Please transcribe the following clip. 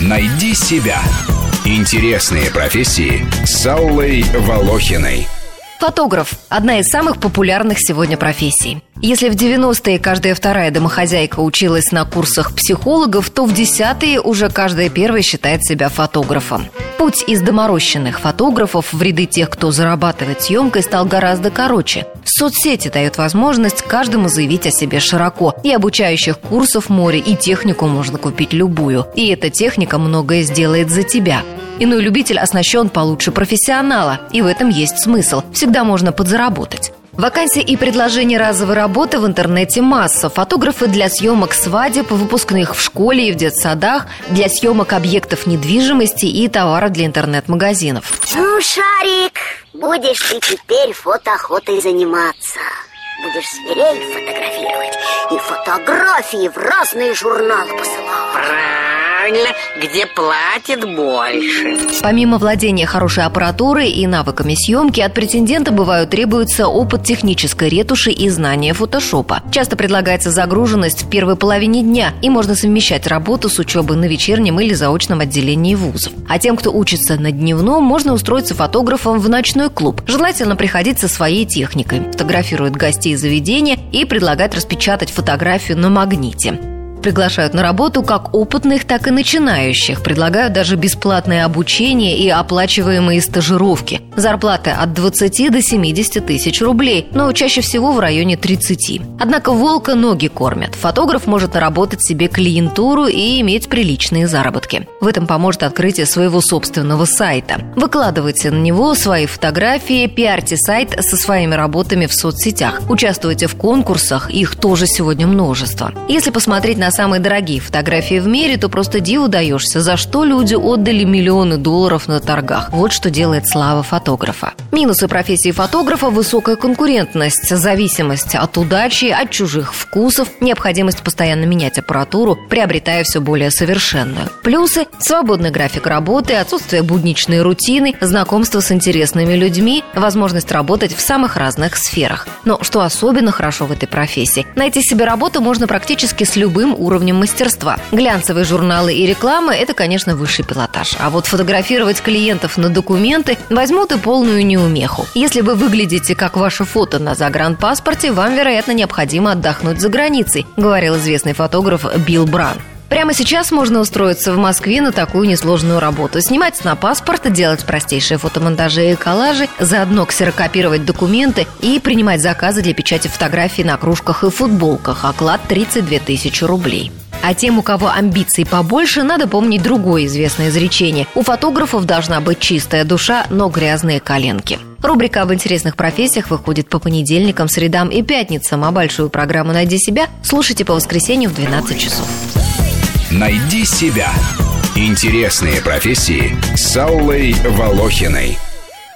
Найди себя. Интересные профессии с Аллой Волохиной. Фотограф – одна из самых популярных сегодня профессий. Если в 90-е каждая вторая домохозяйка училась на курсах психологов, то в десятые уже каждая первая считает себя фотографом. Путь из доморощенных фотографов в ряды тех, кто зарабатывает съемкой, стал гораздо короче. Соцсети дают возможность каждому заявить о себе широко. И обучающих курсов море, и технику можно купить любую. И эта техника многое сделает за тебя. Иной любитель оснащен получше профессионала, и в этом есть смысл. Всегда можно подзаработать. Вакансии и предложения разовой работы в интернете масса. Фотографы для съемок свадеб, выпускных в школе и в детсадах, для съемок объектов недвижимости и товара для интернет-магазинов. Ну, Шарик, будешь ты теперь фотоохотой заниматься. Будешь зверей фотографировать и фотографии в разные журналы посылать правильно, где платят больше. Помимо владения хорошей аппаратурой и навыками съемки, от претендента бывают требуется опыт технической ретуши и знания фотошопа. Часто предлагается загруженность в первой половине дня, и можно совмещать работу с учебой на вечернем или заочном отделении вузов. А тем, кто учится на дневном, можно устроиться фотографом в ночной клуб. Желательно приходить со своей техникой. Фотографирует гостей заведения и предлагает распечатать фотографию на магните приглашают на работу как опытных, так и начинающих. Предлагают даже бесплатное обучение и оплачиваемые стажировки. Зарплаты от 20 до 70 тысяч рублей, но чаще всего в районе 30. Однако волка ноги кормят. Фотограф может наработать себе клиентуру и иметь приличные заработки. В этом поможет открытие своего собственного сайта. Выкладывайте на него свои фотографии, пиарьте сайт со своими работами в соцсетях. Участвуйте в конкурсах, их тоже сегодня множество. Если посмотреть на самые дорогие фотографии в мире, то просто диву даешься, за что люди отдали миллионы долларов на торгах. Вот что делает слава фотографа. Минусы профессии фотографа – высокая конкурентность, зависимость от удачи, от чужих вкусов, необходимость постоянно менять аппаратуру, приобретая все более совершенную. Плюсы – свободный график работы, отсутствие будничной рутины, знакомство с интересными людьми, возможность работать в самых разных сферах. Но что особенно хорошо в этой профессии – найти себе работу можно практически с любым уровнем мастерства. Глянцевые журналы и реклама – это, конечно, высший пилотаж. А вот фотографировать клиентов на документы возьмут и полную неумеху. Если вы выглядите как ваше фото на загранпаспорте, вам, вероятно, необходимо отдохнуть за границей, говорил известный фотограф Билл Бран. Прямо сейчас можно устроиться в Москве на такую несложную работу. Снимать на паспорт, делать простейшие фотомонтажи и коллажи, заодно ксерокопировать документы и принимать заказы для печати фотографий на кружках и футболках. Оклад 32 тысячи рублей. А тем, у кого амбиций побольше, надо помнить другое известное изречение. У фотографов должна быть чистая душа, но грязные коленки. Рубрика об интересных профессиях выходит по понедельникам, средам и пятницам, а большую программу «Найди себя» слушайте по воскресенью в 12 часов. Найди себя. Интересные профессии с Аллой Волохиной.